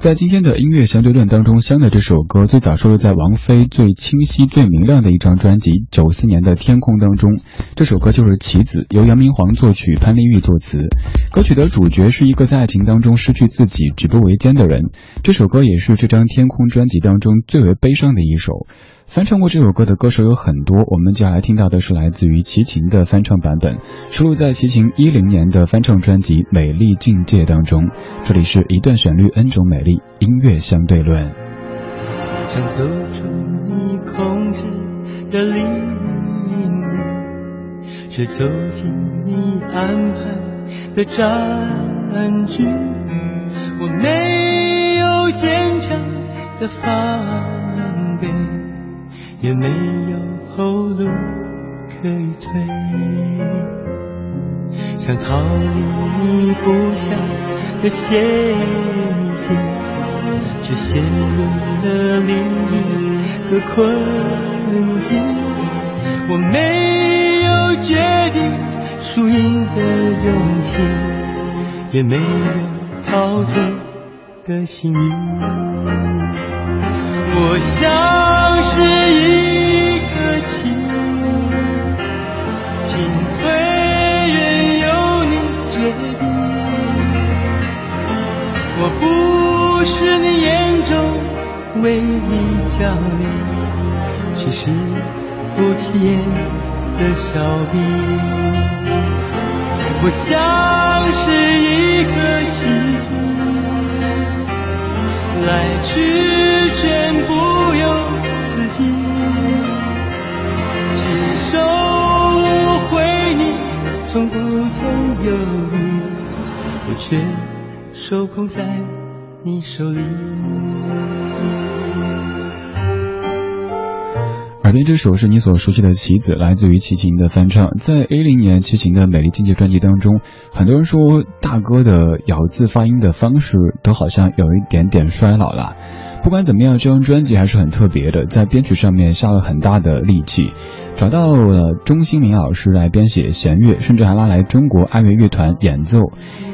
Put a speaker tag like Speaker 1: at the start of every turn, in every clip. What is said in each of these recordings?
Speaker 1: 在今天的音乐相对论当中，香的这首歌最早收录在王菲最清晰、最明亮的一张专辑《九四年的天空》当中。这首歌就是《棋子》，由杨明煌作曲，潘丽玉作词。歌曲的主角是一个在爱情当中失去自己、举步维艰的人。这首歌也是这张《天空》专辑当中最为悲伤的一首。翻唱过这首歌的歌手有很多，我们接下来听到的是来自于齐秦的翻唱版本，收录在齐秦一零年的翻唱专辑《美丽境界》当中。这里是一段旋律，N 种美丽，音乐相对论。
Speaker 2: 想走出你控制的领域，却走进你安排的战局。我没有坚强的防备。也没有后路可以退，想逃离你布下的陷阱，却陷入了另一个困境。我没有决定输赢的勇气，也没有逃脱的幸运。我像是一颗棋，进退任由你决定。我不是你眼中唯一将领，却是不起眼的小兵。我像是一颗棋子。来去全不由自己，亲手回你从不曾犹豫，我却受控在你手里。
Speaker 1: 耳边这首是你所熟悉的《棋子》，来自于齐秦的翻唱。在 A 零年齐秦的《美丽境界》专辑当中，很多人说大哥的咬字发音的方式都好像有一点点衰老了。不管怎么样，这张专辑还是很特别的，在编曲上面下了很大的力气，找到了钟兴民老师来编写弦乐，甚至还拉来中国爱乐乐团演奏。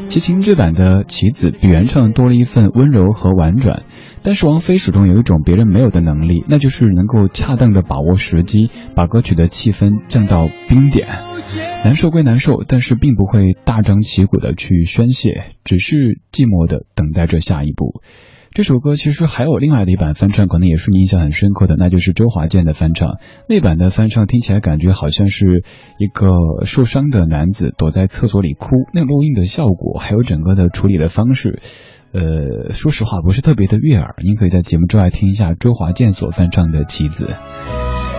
Speaker 1: 齐秦这版的《棋子》比原唱多了一份温柔和婉转。但是王菲始终有一种别人没有的能力，那就是能够恰当的把握时机，把歌曲的气氛降到冰点。难受归难受，但是并不会大张旗鼓的去宣泄，只是寂寞的等待着下一步。这首歌其实还有另外的一版翻唱，可能也是你印象很深刻的，那就是周华健的翻唱。那版的翻唱听起来感觉好像是一个受伤的男子躲在厕所里哭，那录音的效果还有整个的处理的方式。呃，说实话不是特别的悦耳，您可以在节目之外听一下周华健所翻唱的《棋子》。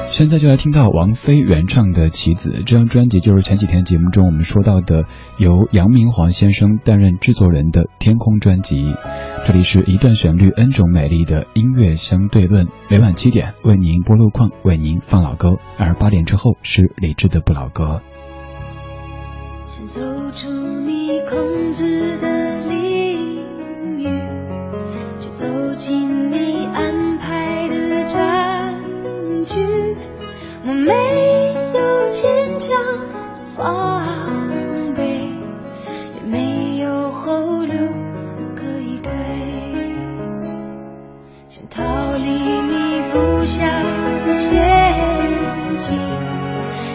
Speaker 1: 现在就来听到王菲原唱的《棋子》这张专辑，就是前几天节目中我们说到的由杨明煌先生担任制作人的《天空》专辑。这里是一段旋律 N 种美丽的音乐相对论，每晚七点为您播路况，为您放老歌，而八点之后是理智的不老歌。
Speaker 3: 想走出你控制的领域，我没有坚强防备，也没有后路可以退。想逃离你布下的陷阱，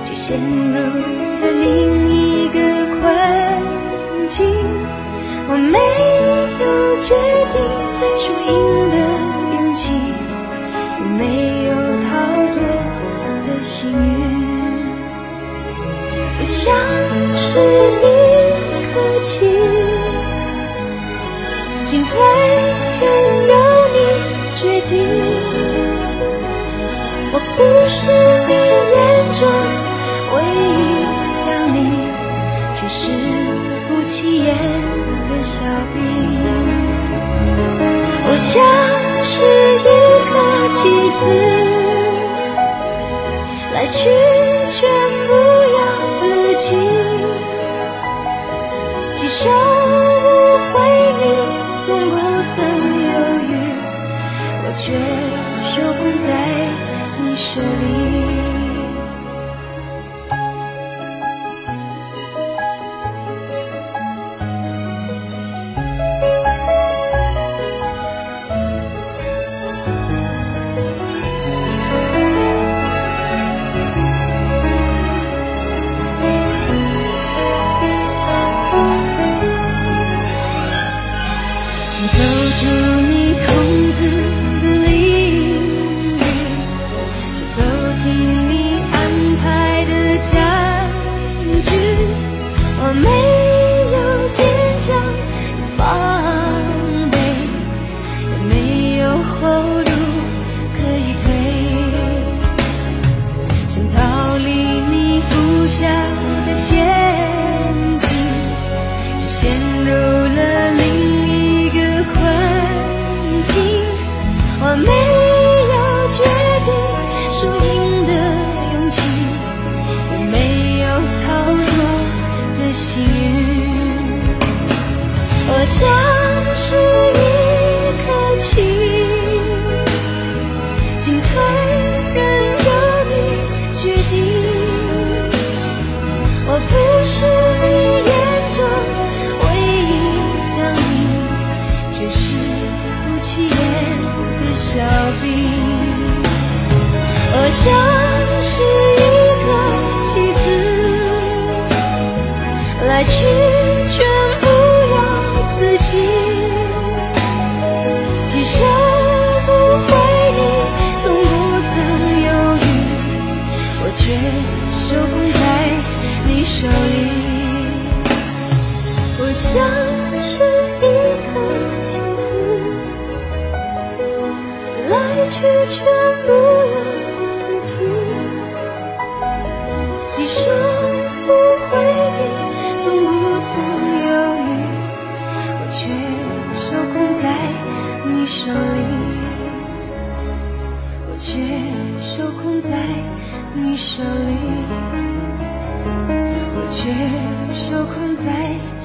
Speaker 3: 却陷入了另一个困境。我没有决定幸运。我像是一颗棋，进退任由你决定。我不是你眼中唯一将领，却是不起眼的小兵。我像是一颗棋子，再去却不要自己，几首不回你，从不曾犹豫，我却守在你手里。想。手控在你手里我却手控在